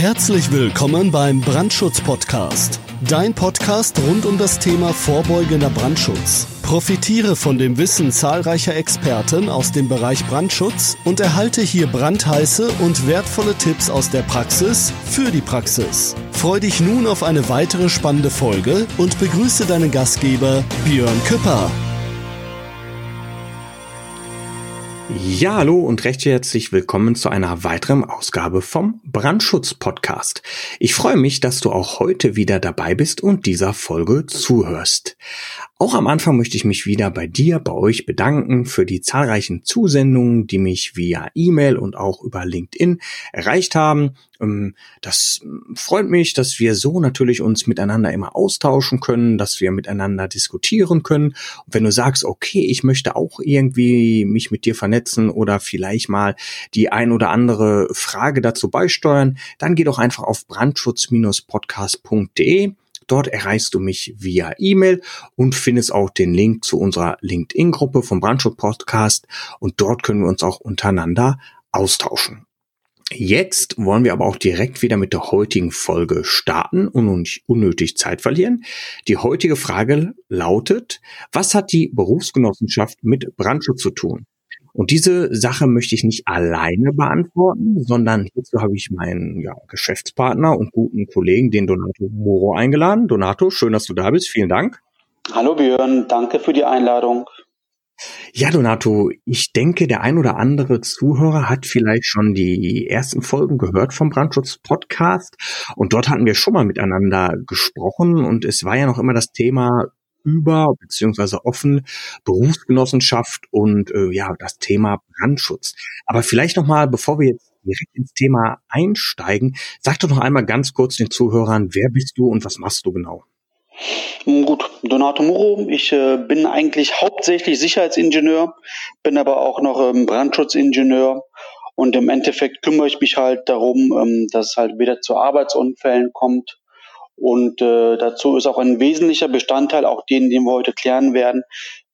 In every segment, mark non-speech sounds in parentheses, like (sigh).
Herzlich willkommen beim Brandschutz-Podcast. Dein Podcast rund um das Thema vorbeugender Brandschutz. Profitiere von dem Wissen zahlreicher Experten aus dem Bereich Brandschutz und erhalte hier brandheiße und wertvolle Tipps aus der Praxis für die Praxis. Freu dich nun auf eine weitere spannende Folge und begrüße deinen Gastgeber Björn Küpper. Ja, hallo und recht herzlich willkommen zu einer weiteren Ausgabe vom Brandschutz Podcast. Ich freue mich, dass du auch heute wieder dabei bist und dieser Folge zuhörst. Auch am Anfang möchte ich mich wieder bei dir, bei euch bedanken für die zahlreichen Zusendungen, die mich via E-Mail und auch über LinkedIn erreicht haben. Ähm, das freut mich, dass wir so natürlich uns miteinander immer austauschen können, dass wir miteinander diskutieren können. Und wenn du sagst, okay, ich möchte auch irgendwie mich mit dir vernetzen oder vielleicht mal die ein oder andere Frage dazu beisteuern, dann geh doch einfach auf brandschutz-podcast.de Dort erreichst du mich via E-Mail und findest auch den Link zu unserer LinkedIn-Gruppe vom Brandschutz Podcast und dort können wir uns auch untereinander austauschen. Jetzt wollen wir aber auch direkt wieder mit der heutigen Folge starten und nicht unnötig Zeit verlieren. Die heutige Frage lautet, was hat die Berufsgenossenschaft mit Brandschutz zu tun? Und diese Sache möchte ich nicht alleine beantworten, sondern hierzu habe ich meinen ja, Geschäftspartner und guten Kollegen, den Donato Moro, eingeladen. Donato, schön, dass du da bist. Vielen Dank. Hallo Björn, danke für die Einladung. Ja, Donato, ich denke, der ein oder andere Zuhörer hat vielleicht schon die ersten Folgen gehört vom Brandschutz Podcast und dort hatten wir schon mal miteinander gesprochen und es war ja noch immer das Thema über beziehungsweise offen Berufsgenossenschaft und äh, ja das Thema Brandschutz. Aber vielleicht noch mal, bevor wir jetzt direkt ins Thema einsteigen, sag doch noch einmal ganz kurz den Zuhörern, wer bist du und was machst du genau? Gut, Donato Muro. Ich äh, bin eigentlich hauptsächlich Sicherheitsingenieur, bin aber auch noch ähm, Brandschutzingenieur und im Endeffekt kümmere ich mich halt darum, ähm, dass es halt wieder zu Arbeitsunfällen kommt und äh, dazu ist auch ein wesentlicher Bestandteil, auch den, den wir heute klären werden,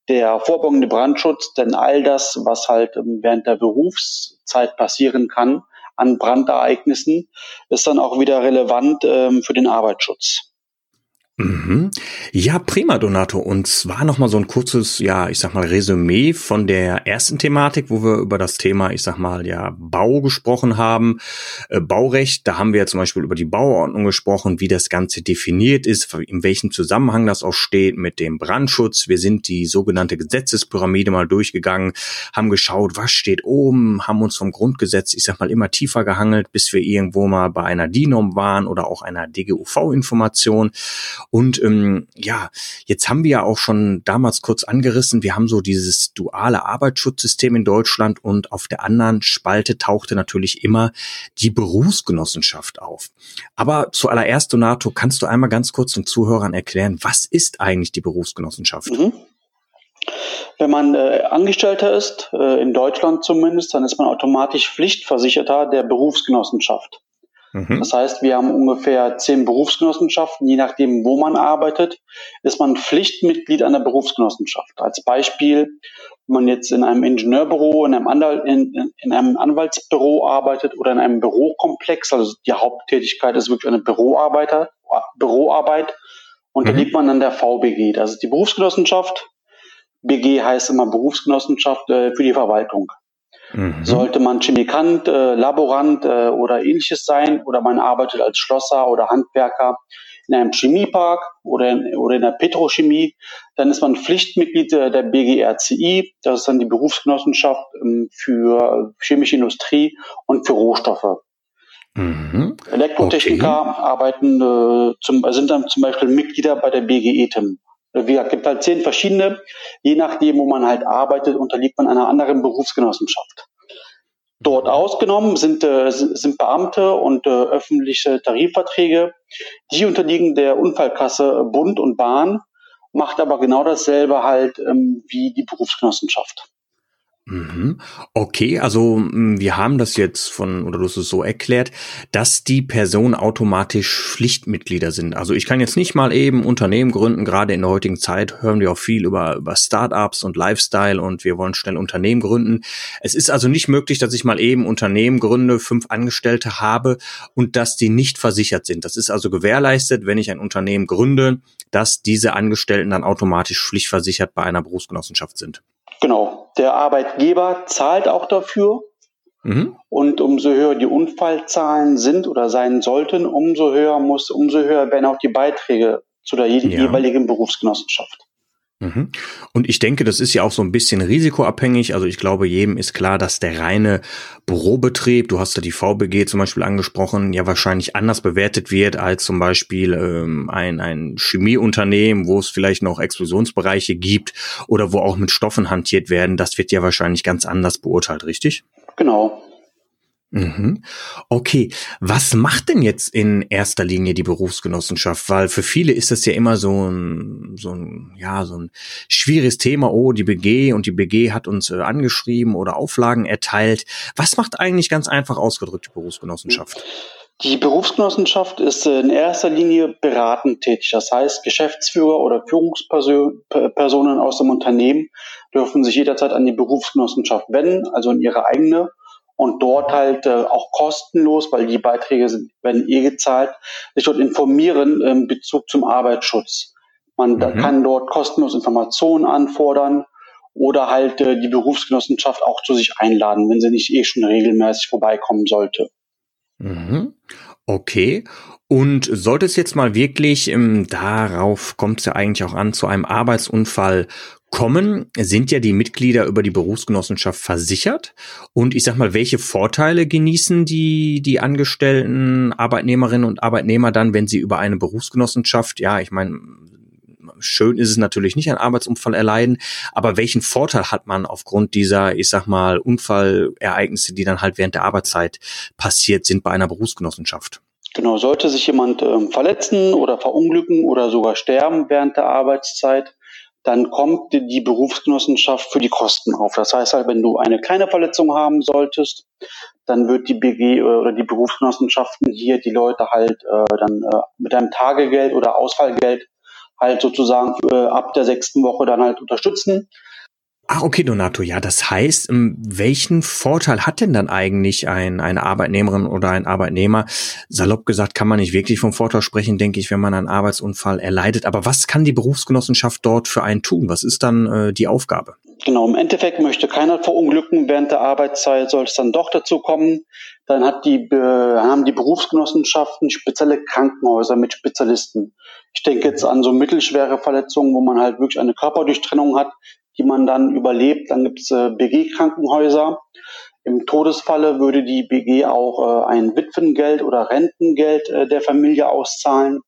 der vorbeugende Brandschutz. Denn all das, was halt ähm, während der Berufszeit passieren kann an Brandereignissen, ist dann auch wieder relevant ähm, für den Arbeitsschutz. Mhm. Ja, prima, Donato. Und zwar nochmal so ein kurzes, ja, ich sag mal, Resümee von der ersten Thematik, wo wir über das Thema, ich sag mal, ja, Bau gesprochen haben. Äh, Baurecht, da haben wir ja zum Beispiel über die Bauordnung gesprochen, wie das Ganze definiert ist, in welchem Zusammenhang das auch steht mit dem Brandschutz. Wir sind die sogenannte Gesetzespyramide mal durchgegangen, haben geschaut, was steht oben, haben uns vom Grundgesetz, ich sag mal, immer tiefer gehangelt, bis wir irgendwo mal bei einer DINOM waren oder auch einer DGUV-Information. Und ähm, ja, jetzt haben wir ja auch schon damals kurz angerissen, wir haben so dieses duale Arbeitsschutzsystem in Deutschland und auf der anderen Spalte tauchte natürlich immer die Berufsgenossenschaft auf. Aber zuallererst, Donato, kannst du einmal ganz kurz den Zuhörern erklären, was ist eigentlich die Berufsgenossenschaft? Mhm. Wenn man äh, Angestellter ist, äh, in Deutschland zumindest, dann ist man automatisch Pflichtversicherter der Berufsgenossenschaft. Mhm. Das heißt, wir haben ungefähr zehn Berufsgenossenschaften. Je nachdem, wo man arbeitet, ist man Pflichtmitglied einer Berufsgenossenschaft. Als Beispiel, wenn man jetzt in einem Ingenieurbüro, in einem, Anwalt, in, in einem Anwaltsbüro arbeitet oder in einem Bürokomplex, also die Haupttätigkeit ist wirklich eine Büroarbeiter, Büroarbeit, unterliegt mhm. man dann der VBG. Das ist die Berufsgenossenschaft. BG heißt immer Berufsgenossenschaft äh, für die Verwaltung. Mhm. Sollte man Chemikant, äh, Laborant äh, oder ähnliches sein oder man arbeitet als Schlosser oder Handwerker in einem Chemiepark oder in, oder in der Petrochemie, dann ist man Pflichtmitglied der BGRCI, das ist dann die Berufsgenossenschaft ähm, für chemische Industrie und für Rohstoffe. Mhm. Elektrotechniker okay. arbeiten, äh, zum, sind dann zum Beispiel Mitglieder bei der BGETIM. Wie gesagt, gibt halt zehn verschiedene. Je nachdem, wo man halt arbeitet, unterliegt man einer anderen Berufsgenossenschaft. Dort ausgenommen sind, äh, sind Beamte und äh, öffentliche Tarifverträge. Die unterliegen der Unfallkasse Bund und Bahn, macht aber genau dasselbe halt ähm, wie die Berufsgenossenschaft. Mhm. Okay, also mm, wir haben das jetzt von, oder du hast es so erklärt, dass die Personen automatisch Pflichtmitglieder sind. Also ich kann jetzt nicht mal eben Unternehmen gründen, gerade in der heutigen Zeit hören wir auch viel über, über Startups und Lifestyle und wir wollen schnell Unternehmen gründen. Es ist also nicht möglich, dass ich mal eben Unternehmen gründe, fünf Angestellte habe und dass die nicht versichert sind. Das ist also gewährleistet, wenn ich ein Unternehmen gründe, dass diese Angestellten dann automatisch pflichtversichert bei einer Berufsgenossenschaft sind. Genau. Der Arbeitgeber zahlt auch dafür. Mhm. Und umso höher die Unfallzahlen sind oder sein sollten, umso höher muss, umso höher werden auch die Beiträge zu der jeweiligen ja. Berufsgenossenschaft. Mhm. Und ich denke, das ist ja auch so ein bisschen risikoabhängig. Also ich glaube, jedem ist klar, dass der reine Bürobetrieb, du hast ja die VBG zum Beispiel angesprochen, ja wahrscheinlich anders bewertet wird als zum Beispiel ähm, ein, ein Chemieunternehmen, wo es vielleicht noch Explosionsbereiche gibt oder wo auch mit Stoffen hantiert werden. Das wird ja wahrscheinlich ganz anders beurteilt, richtig? Genau. Mhm. Okay, was macht denn jetzt in erster Linie die Berufsgenossenschaft? Weil für viele ist das ja immer so ein, so ein, ja, so ein schwieriges Thema. Oh, die BG und die BG hat uns äh, angeschrieben oder Auflagen erteilt. Was macht eigentlich ganz einfach ausgedrückt die Berufsgenossenschaft? Die Berufsgenossenschaft ist in erster Linie beratend tätig. Das heißt, Geschäftsführer oder Führungspersonen aus dem Unternehmen dürfen sich jederzeit an die Berufsgenossenschaft wenden, also in ihre eigene und dort halt äh, auch kostenlos, weil die Beiträge sind, werden eh gezahlt, sich dort informieren im Bezug zum Arbeitsschutz. Man mhm. kann dort kostenlos Informationen anfordern oder halt äh, die Berufsgenossenschaft auch zu sich einladen, wenn sie nicht eh schon regelmäßig vorbeikommen sollte. Mhm. Okay. Und sollte es jetzt mal wirklich, ähm, darauf kommt es ja eigentlich auch an, zu einem Arbeitsunfall kommen, sind ja die Mitglieder über die Berufsgenossenschaft versichert. Und ich sag mal, welche Vorteile genießen die, die angestellten Arbeitnehmerinnen und Arbeitnehmer dann, wenn sie über eine Berufsgenossenschaft, ja, ich meine, schön ist es natürlich nicht, einen Arbeitsunfall erleiden, aber welchen Vorteil hat man aufgrund dieser, ich sag mal, Unfallereignisse, die dann halt während der Arbeitszeit passiert sind bei einer Berufsgenossenschaft? Genau, sollte sich jemand äh, verletzen oder verunglücken oder sogar sterben während der Arbeitszeit, dann kommt die Berufsgenossenschaft für die Kosten auf. Das heißt halt, wenn du eine kleine Verletzung haben solltest, dann wird die BG oder die Berufsgenossenschaften hier die Leute halt äh, dann äh, mit einem Tagegeld oder Ausfallgeld halt sozusagen äh, ab der sechsten Woche dann halt unterstützen. Ah, okay, Donato. Ja, das heißt, ähm, welchen Vorteil hat denn dann eigentlich ein, eine Arbeitnehmerin oder ein Arbeitnehmer? Salopp gesagt kann man nicht wirklich vom Vorteil sprechen, denke ich, wenn man einen Arbeitsunfall erleidet. Aber was kann die Berufsgenossenschaft dort für einen tun? Was ist dann äh, die Aufgabe? Genau, im Endeffekt möchte keiner verunglücken während der Arbeitszeit. Sollte es dann doch dazu kommen, dann hat die, äh, haben die Berufsgenossenschaften spezielle Krankenhäuser mit Spezialisten. Ich denke jetzt an so mittelschwere Verletzungen, wo man halt wirklich eine Körperdurchtrennung hat, die man dann überlebt. Dann gibt es äh, BG-Krankenhäuser. Im Todesfalle würde die BG auch äh, ein Witwengeld oder Rentengeld äh, der Familie auszahlen.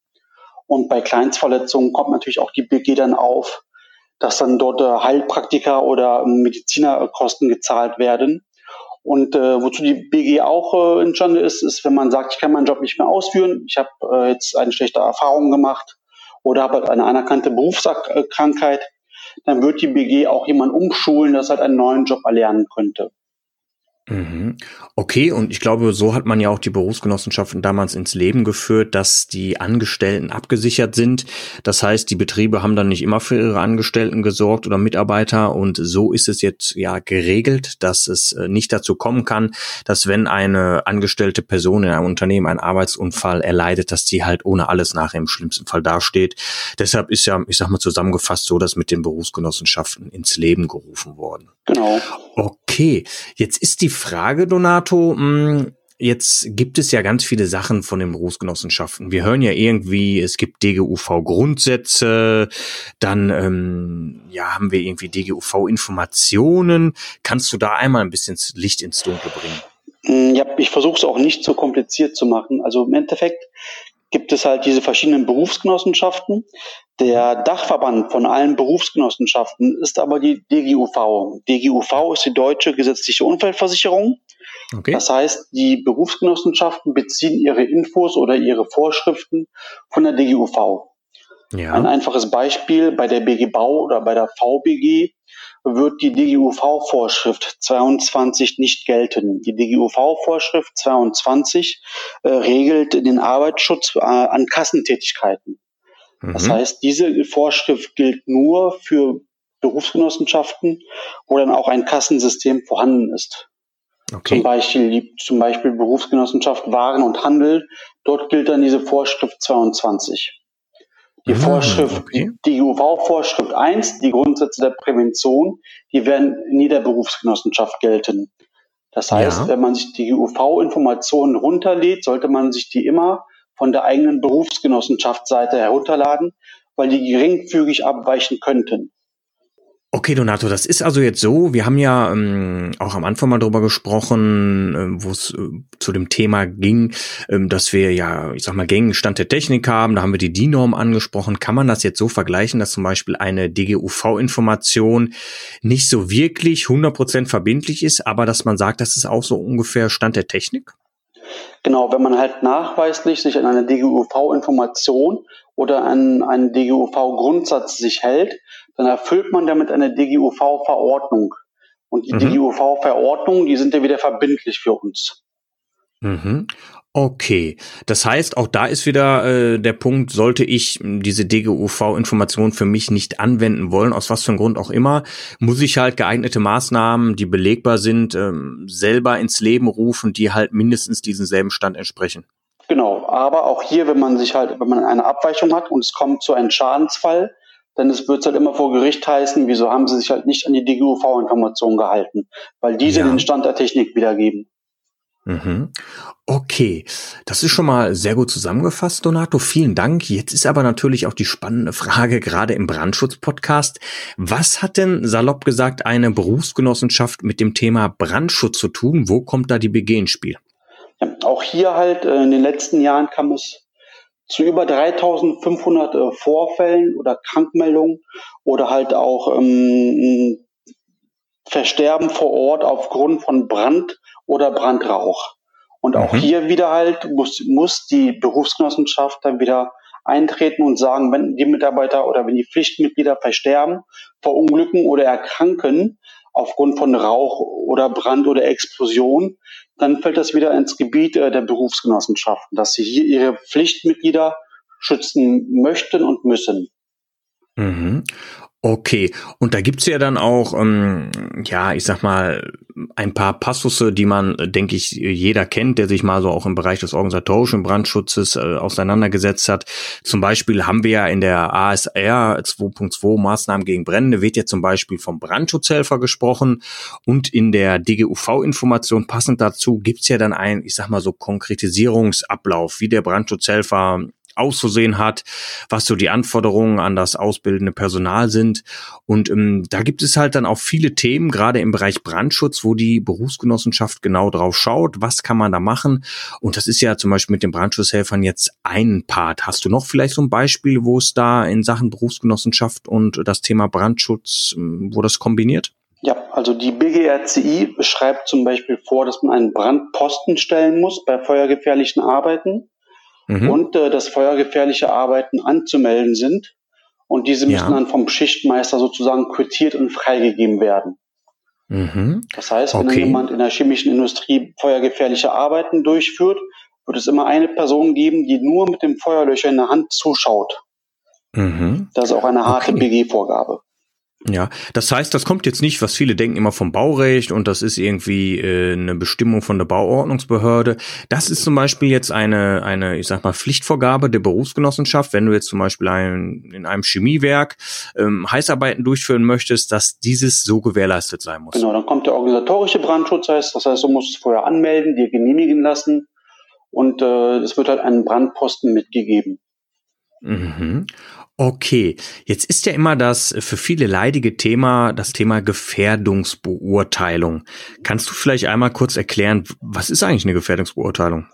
Und bei Kleinstverletzungen kommt natürlich auch die BG dann auf, dass dann dort äh, Heilpraktiker oder Medizinerkosten gezahlt werden. Und äh, wozu die BG auch äh, entstanden ist, ist, wenn man sagt, ich kann meinen Job nicht mehr ausführen, ich habe äh, jetzt eine schlechte Erfahrung gemacht oder habe halt eine anerkannte Berufskrankheit, dann wird die BG auch jemand umschulen, dass halt einen neuen Job erlernen könnte. Mhm. Okay, und ich glaube, so hat man ja auch die Berufsgenossenschaften damals ins Leben geführt, dass die Angestellten abgesichert sind. Das heißt, die Betriebe haben dann nicht immer für ihre Angestellten gesorgt oder Mitarbeiter und so ist es jetzt ja geregelt, dass es äh, nicht dazu kommen kann, dass wenn eine angestellte Person in einem Unternehmen einen Arbeitsunfall erleidet, dass die halt ohne alles nachher im schlimmsten Fall dasteht. Deshalb ist ja, ich sag mal zusammengefasst so, dass mit den Berufsgenossenschaften ins Leben gerufen worden. Genau. Okay, jetzt ist die Frage, Donato, hm, Jetzt gibt es ja ganz viele Sachen von den Berufsgenossenschaften. Wir hören ja irgendwie, es gibt DGUV-Grundsätze, dann ähm, ja haben wir irgendwie DGUV-Informationen. Kannst du da einmal ein bisschen Licht ins Dunkle bringen? Hm, ja, ich versuche es auch nicht so kompliziert zu machen. Also im Endeffekt gibt es halt diese verschiedenen Berufsgenossenschaften. Der Dachverband von allen Berufsgenossenschaften ist aber die DGUV. DGUV ist die deutsche gesetzliche Unfallversicherung. Okay. Das heißt, die Berufsgenossenschaften beziehen ihre Infos oder ihre Vorschriften von der DGUV. Ja. Ein einfaches Beispiel bei der BG Bau oder bei der VBG wird die DGUV-Vorschrift 22 nicht gelten. Die DGUV-Vorschrift 22 äh, regelt den Arbeitsschutz äh, an Kassentätigkeiten. Mhm. Das heißt, diese Vorschrift gilt nur für Berufsgenossenschaften, wo dann auch ein Kassensystem vorhanden ist. Okay. Zum Beispiel, zum Beispiel Berufsgenossenschaft Waren und Handel. Dort gilt dann diese Vorschrift 22. Die ah, Vorschrift, okay. die UV-Vorschrift 1, die Grundsätze der Prävention, die werden in jeder Berufsgenossenschaft gelten. Das heißt, ja. wenn man sich die UV-Informationen runterlädt, sollte man sich die immer von der eigenen Berufsgenossenschaftsseite herunterladen, weil die geringfügig abweichen könnten. Okay, Donato, das ist also jetzt so. Wir haben ja ähm, auch am Anfang mal drüber gesprochen, äh, wo es äh, zu dem Thema ging, äh, dass wir ja, ich sag mal, Gängenstand der Technik haben. Da haben wir die DIN-Norm angesprochen. Kann man das jetzt so vergleichen, dass zum Beispiel eine DGUV-Information nicht so wirklich 100% verbindlich ist, aber dass man sagt, das ist auch so ungefähr Stand der Technik? Genau, wenn man halt nachweislich sich an eine DGUV-Information oder an einen DGUV-Grundsatz sich hält, dann erfüllt man damit eine DGUV-Verordnung. Und die mhm. DGUV-Verordnungen, die sind ja wieder verbindlich für uns. Mhm. Okay, das heißt, auch da ist wieder äh, der Punkt, sollte ich diese DGUV-Information für mich nicht anwenden wollen, aus was für einem Grund auch immer, muss ich halt geeignete Maßnahmen, die belegbar sind, ähm, selber ins Leben rufen, die halt mindestens diesem selben Stand entsprechen. Genau, aber auch hier, wenn man sich halt, wenn man eine Abweichung hat und es kommt zu einem Schadensfall, wird es halt immer vor Gericht heißen, wieso haben sie sich halt nicht an die DGUV-Information gehalten, weil diese ja. den Stand der Technik wiedergeben. Mhm. Okay, das ist schon mal sehr gut zusammengefasst, Donato. Vielen Dank. Jetzt ist aber natürlich auch die spannende Frage, gerade im Brandschutz-Podcast. Was hat denn, salopp gesagt, eine Berufsgenossenschaft mit dem Thema Brandschutz zu tun? Wo kommt da die BG ins Spiel? Ja, auch hier halt, äh, in den letzten Jahren kam es zu über 3500 äh, Vorfällen oder Krankmeldungen oder halt auch ähm, Versterben vor Ort aufgrund von Brand oder Brandrauch. Und auch mhm. hier wieder halt muss, muss die Berufsgenossenschaft dann wieder eintreten und sagen, wenn die Mitarbeiter oder wenn die Pflichtmitglieder versterben, verunglücken oder erkranken aufgrund von Rauch oder Brand oder Explosion, dann fällt das wieder ins Gebiet äh, der Berufsgenossenschaften, dass sie hier ihre Pflichtmitglieder schützen möchten und müssen. Mhm. Okay, und da gibt's ja dann auch, ähm, ja, ich sag mal, ein paar Passusse, die man, denke ich, jeder kennt, der sich mal so auch im Bereich des organisatorischen Brandschutzes äh, auseinandergesetzt hat. Zum Beispiel haben wir ja in der ASR 2.2 Maßnahmen gegen Brände, wird ja zum Beispiel vom Brandschutzhelfer gesprochen und in der DGUV-Information passend dazu gibt's ja dann ein, ich sag mal so, Konkretisierungsablauf, wie der Brandschutzhelfer auszusehen hat, was so die Anforderungen an das ausbildende Personal sind. Und ähm, da gibt es halt dann auch viele Themen, gerade im Bereich Brandschutz, wo die Berufsgenossenschaft genau drauf schaut, was kann man da machen. Und das ist ja zum Beispiel mit den Brandschutzhelfern jetzt ein Part. Hast du noch vielleicht so ein Beispiel, wo es da in Sachen Berufsgenossenschaft und das Thema Brandschutz, ähm, wo das kombiniert? Ja, also die BGRCI schreibt zum Beispiel vor, dass man einen Brandposten stellen muss bei feuergefährlichen Arbeiten mhm. und äh, dass feuergefährliche Arbeiten anzumelden sind. Und diese müssen ja. dann vom Schichtmeister sozusagen quittiert und freigegeben werden. Mhm. Das heißt, wenn okay. jemand in der chemischen Industrie feuergefährliche Arbeiten durchführt, wird es immer eine Person geben, die nur mit dem Feuerlöcher in der Hand zuschaut. Mhm. Das ist auch eine harte okay. BG-Vorgabe. Ja, das heißt, das kommt jetzt nicht, was viele denken, immer vom Baurecht und das ist irgendwie äh, eine Bestimmung von der Bauordnungsbehörde. Das ist zum Beispiel jetzt eine, eine, ich sag mal, Pflichtvorgabe der Berufsgenossenschaft. Wenn du jetzt zum Beispiel ein, in einem Chemiewerk ähm, Heißarbeiten durchführen möchtest, dass dieses so gewährleistet sein muss. Genau, dann kommt der organisatorische Brandschutz, heißt, das heißt, du musst es vorher anmelden, dir genehmigen lassen und äh, es wird halt einen Brandposten mitgegeben. Mhm. Okay, jetzt ist ja immer das für viele leidige Thema das Thema Gefährdungsbeurteilung. Kannst du vielleicht einmal kurz erklären, was ist eigentlich eine Gefährdungsbeurteilung?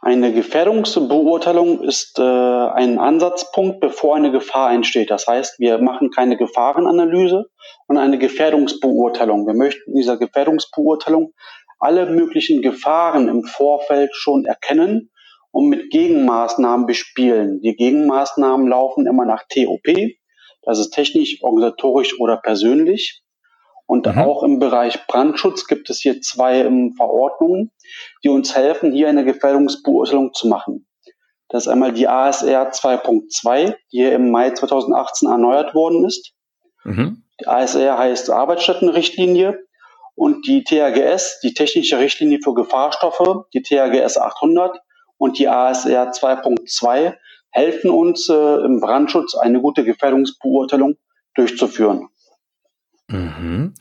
Eine Gefährdungsbeurteilung ist äh, ein Ansatzpunkt, bevor eine Gefahr entsteht. Das heißt, wir machen keine Gefahrenanalyse und eine Gefährdungsbeurteilung. Wir möchten in dieser Gefährdungsbeurteilung alle möglichen Gefahren im Vorfeld schon erkennen und mit Gegenmaßnahmen bespielen. Die Gegenmaßnahmen laufen immer nach TOP, das ist technisch, organisatorisch oder persönlich. Und mhm. auch im Bereich Brandschutz gibt es hier zwei ähm, Verordnungen, die uns helfen, hier eine Gefährdungsbeurteilung zu machen. Das ist einmal die ASR 2.2, die hier im Mai 2018 erneuert worden ist. Mhm. Die ASR heißt Arbeitsstättenrichtlinie und die THGS, die technische Richtlinie für Gefahrstoffe, die THGS 800 und die ASR 2.2 helfen uns äh, im Brandschutz eine gute Gefährdungsbeurteilung durchzuführen. Mhm.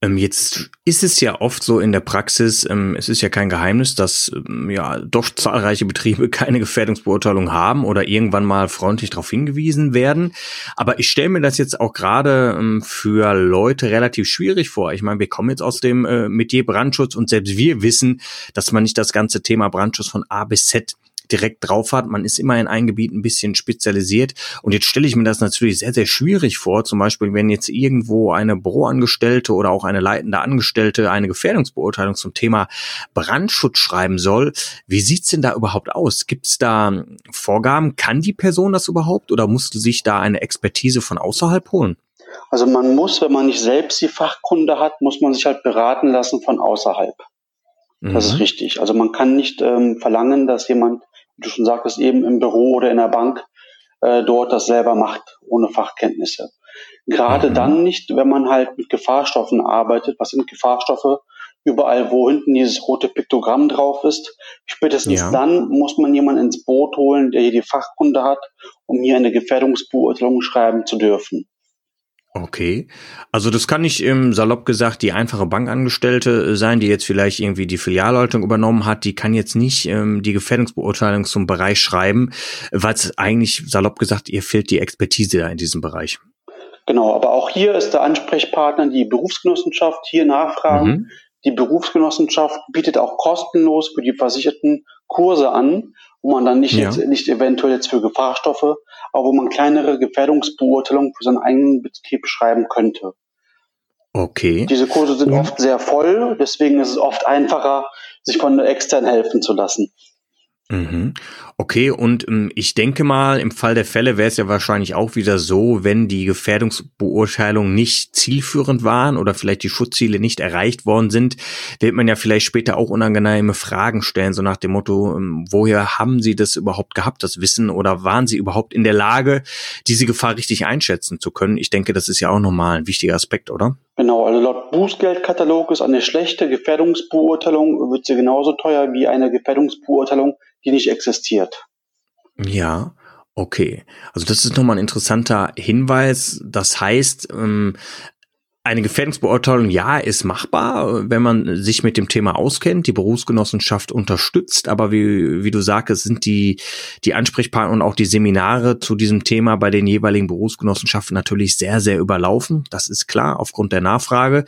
Ähm, jetzt ist es ja oft so in der Praxis, ähm, es ist ja kein Geheimnis, dass ähm, ja doch zahlreiche Betriebe (laughs) keine Gefährdungsbeurteilung haben oder irgendwann mal freundlich darauf hingewiesen werden. Aber ich stelle mir das jetzt auch gerade für Leute relativ schwierig vor. Ich meine, wir kommen jetzt aus dem äh, Metier Brandschutz und selbst wir wissen, dass man nicht das ganze Thema Brandschutz von A bis Z direkt drauf hat. Man ist immer in einem Gebiet ein bisschen spezialisiert. Und jetzt stelle ich mir das natürlich sehr, sehr schwierig vor. Zum Beispiel, wenn jetzt irgendwo eine Büroangestellte oder auch eine leitende Angestellte eine Gefährdungsbeurteilung zum Thema Brandschutz schreiben soll. Wie sieht's denn da überhaupt aus? Gibt es da Vorgaben? Kann die Person das überhaupt oder musste sich da eine Expertise von außerhalb holen? Also man muss, wenn man nicht selbst die Fachkunde hat, muss man sich halt beraten lassen von außerhalb. Das mhm. ist richtig. Also man kann nicht ähm, verlangen, dass jemand du schon sagtest, eben im Büro oder in der Bank äh, dort das selber macht, ohne Fachkenntnisse. Gerade mhm. dann nicht, wenn man halt mit Gefahrstoffen arbeitet. Was sind Gefahrstoffe? Überall, wo hinten dieses rote Piktogramm drauf ist. Spätestens ja. dann muss man jemanden ins Boot holen, der hier die Fachkunde hat, um hier eine Gefährdungsbeurteilung schreiben zu dürfen. Okay. Also das kann nicht im salopp gesagt die einfache Bankangestellte äh, sein, die jetzt vielleicht irgendwie die Filialleitung übernommen hat. Die kann jetzt nicht ähm, die Gefährdungsbeurteilung zum Bereich schreiben, weil es eigentlich salopp gesagt ihr fehlt die Expertise da in diesem Bereich. Genau, aber auch hier ist der Ansprechpartner die Berufsgenossenschaft. Hier nachfragen. Mhm. Die Berufsgenossenschaft bietet auch kostenlos für die Versicherten Kurse an, wo man dann nicht, ja. jetzt, nicht eventuell jetzt für Gefahrstoffe, aber wo man kleinere Gefährdungsbeurteilungen für seinen eigenen Betrieb schreiben könnte. Okay. Diese Kurse sind ja. oft sehr voll, deswegen ist es oft einfacher, sich von extern helfen zu lassen. Mhm. Okay, und ähm, ich denke mal, im Fall der Fälle wäre es ja wahrscheinlich auch wieder so, wenn die Gefährdungsbeurteilungen nicht zielführend waren oder vielleicht die Schutzziele nicht erreicht worden sind, wird man ja vielleicht später auch unangenehme Fragen stellen, so nach dem Motto, ähm, woher haben Sie das überhaupt gehabt, das Wissen, oder waren Sie überhaupt in der Lage, diese Gefahr richtig einschätzen zu können? Ich denke, das ist ja auch nochmal ein wichtiger Aspekt, oder? Genau, also laut Bußgeldkatalog ist eine schlechte Gefährdungsbeurteilung, wird sie genauso teuer wie eine Gefährdungsbeurteilung, die nicht existiert. Ja, okay. Also das ist nochmal ein interessanter Hinweis. Das heißt, ähm, eine Gefährdungsbeurteilung, ja, ist machbar, wenn man sich mit dem Thema auskennt, die Berufsgenossenschaft unterstützt, aber wie, wie du sagst, sind die, die Ansprechpartner und auch die Seminare zu diesem Thema bei den jeweiligen Berufsgenossenschaften natürlich sehr, sehr überlaufen. Das ist klar, aufgrund der Nachfrage.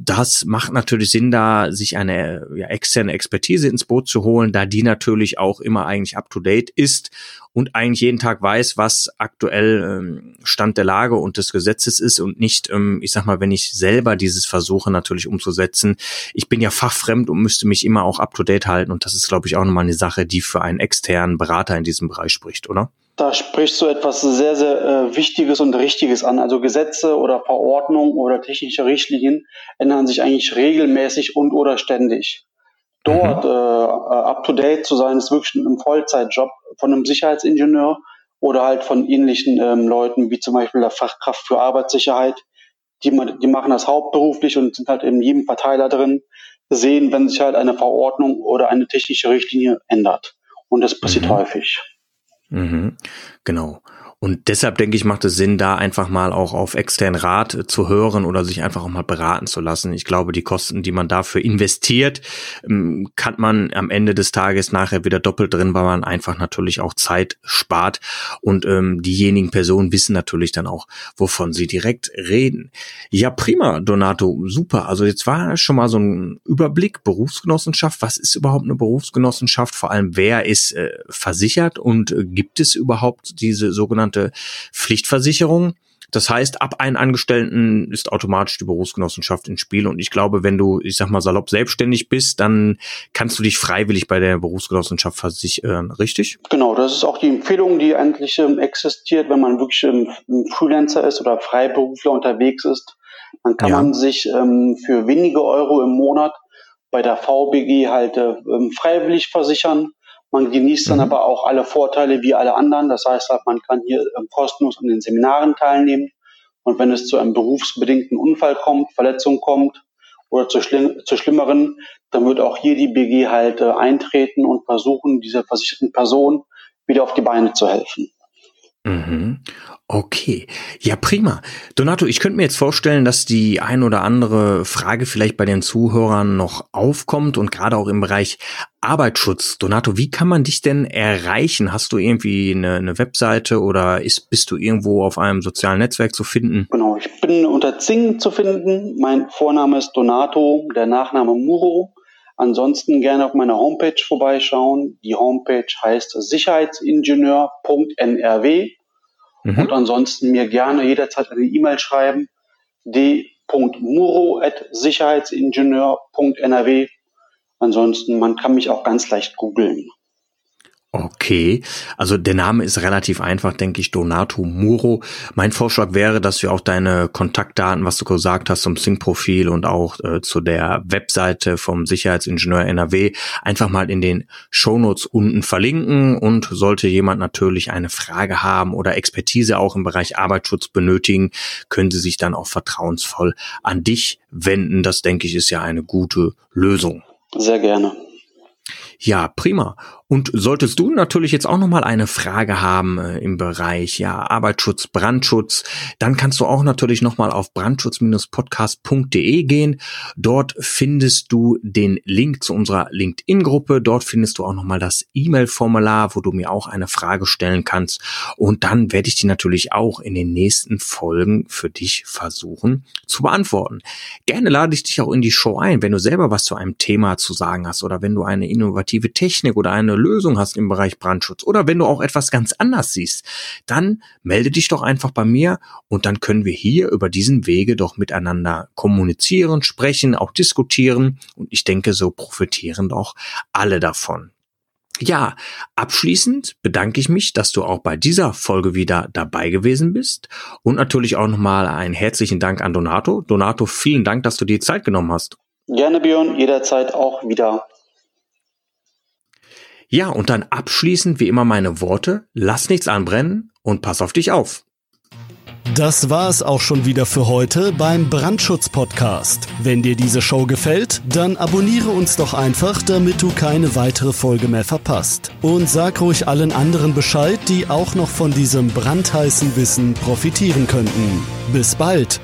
Das macht natürlich Sinn, da sich eine ja, externe Expertise ins Boot zu holen, da die natürlich auch immer eigentlich up to date ist und eigentlich jeden Tag weiß, was aktuell ähm, Stand der Lage und des Gesetzes ist und nicht, ähm, ich sag mal, wenn ich selber dieses versuche natürlich umzusetzen. Ich bin ja fachfremd und müsste mich immer auch up to date halten und das ist, glaube ich, auch nochmal eine Sache, die für einen externen Berater in diesem Bereich spricht, oder? Da sprichst du etwas sehr, sehr äh, Wichtiges und Richtiges an. Also Gesetze oder Verordnungen oder technische Richtlinien ändern sich eigentlich regelmäßig und oder ständig dort mhm. äh, up to date zu sein, ist wirklich ein Vollzeitjob von einem Sicherheitsingenieur oder halt von ähnlichen ähm, Leuten wie zum Beispiel der Fachkraft für Arbeitssicherheit. Die, die machen das hauptberuflich und sind halt in jedem Verteiler drin, sehen, wenn sich halt eine Verordnung oder eine technische Richtlinie ändert. Und das passiert mhm. häufig. Mhm. Genau. Und deshalb denke ich, macht es Sinn, da einfach mal auch auf externen Rat zu hören oder sich einfach auch mal beraten zu lassen. Ich glaube, die Kosten, die man dafür investiert, ähm, kann man am Ende des Tages nachher wieder doppelt drin, weil man einfach natürlich auch Zeit spart. Und ähm, diejenigen Personen wissen natürlich dann auch, wovon sie direkt reden. Ja, prima, Donato, super. Also jetzt war schon mal so ein Überblick, Berufsgenossenschaft. Was ist überhaupt eine Berufsgenossenschaft? Vor allem, wer ist äh, versichert und äh, gibt es überhaupt diese sogenannte sogenannte Pflichtversicherung. Das heißt, ab einem Angestellten ist automatisch die Berufsgenossenschaft ins Spiel. Und ich glaube, wenn du, ich sag mal, salopp selbstständig bist, dann kannst du dich freiwillig bei der Berufsgenossenschaft versichern, richtig? Genau, das ist auch die Empfehlung, die eigentlich ähm, existiert, wenn man wirklich ein Freelancer ist oder Freiberufler unterwegs ist. Dann kann ja. man sich ähm, für wenige Euro im Monat bei der VBG halt äh, ähm, freiwillig versichern. Man genießt dann mhm. aber auch alle Vorteile wie alle anderen. Das heißt, halt, man kann hier äh, kostenlos an den Seminaren teilnehmen. Und wenn es zu einem berufsbedingten Unfall kommt, Verletzung kommt oder zu, schlimm, zu schlimmeren, dann wird auch hier die BG halt äh, eintreten und versuchen, dieser versicherten Person wieder auf die Beine zu helfen. Mhm. Okay, ja prima. Donato, ich könnte mir jetzt vorstellen, dass die ein oder andere Frage vielleicht bei den Zuhörern noch aufkommt und gerade auch im Bereich Arbeitsschutz. Donato, wie kann man dich denn erreichen? Hast du irgendwie eine, eine Webseite oder ist, bist du irgendwo auf einem sozialen Netzwerk zu finden? Genau, ich bin unter Zing zu finden. Mein Vorname ist Donato, der Nachname Muro. Ansonsten gerne auf meiner Homepage vorbeischauen. Die Homepage heißt sicherheitsingenieur.nrw. Mhm. Und ansonsten mir gerne jederzeit eine E-Mail schreiben. d.muro.sicherheitsingenieur.nrw. Ansonsten, man kann mich auch ganz leicht googeln. Okay, also der Name ist relativ einfach, denke ich, Donato Muro. Mein Vorschlag wäre, dass wir auch deine Kontaktdaten, was du gesagt hast, zum Sync-Profil und auch äh, zu der Webseite vom Sicherheitsingenieur NRW einfach mal in den Shownotes unten verlinken. Und sollte jemand natürlich eine Frage haben oder Expertise auch im Bereich Arbeitsschutz benötigen, können sie sich dann auch vertrauensvoll an dich wenden. Das, denke ich, ist ja eine gute Lösung. Sehr gerne. Ja, prima. Und solltest du natürlich jetzt auch nochmal eine Frage haben äh, im Bereich ja Arbeitsschutz, Brandschutz, dann kannst du auch natürlich nochmal auf brandschutz-podcast.de gehen. Dort findest du den Link zu unserer LinkedIn-Gruppe. Dort findest du auch nochmal das E-Mail-Formular, wo du mir auch eine Frage stellen kannst. Und dann werde ich die natürlich auch in den nächsten Folgen für dich versuchen zu beantworten. Gerne lade ich dich auch in die Show ein, wenn du selber was zu einem Thema zu sagen hast oder wenn du eine innovative innovative Technik oder eine Lösung hast im Bereich Brandschutz oder wenn du auch etwas ganz anders siehst, dann melde dich doch einfach bei mir und dann können wir hier über diesen Wege doch miteinander kommunizieren, sprechen, auch diskutieren und ich denke, so profitieren doch alle davon. Ja, abschließend bedanke ich mich, dass du auch bei dieser Folge wieder dabei gewesen bist und natürlich auch nochmal einen herzlichen Dank an Donato. Donato, vielen Dank, dass du dir Zeit genommen hast. Gerne, Björn, jederzeit auch wieder. Ja, und dann abschließend wie immer meine Worte, lass nichts anbrennen und pass auf dich auf. Das war es auch schon wieder für heute beim Brandschutz-Podcast. Wenn dir diese Show gefällt, dann abonniere uns doch einfach, damit du keine weitere Folge mehr verpasst. Und sag ruhig allen anderen Bescheid, die auch noch von diesem brandheißen Wissen profitieren könnten. Bis bald!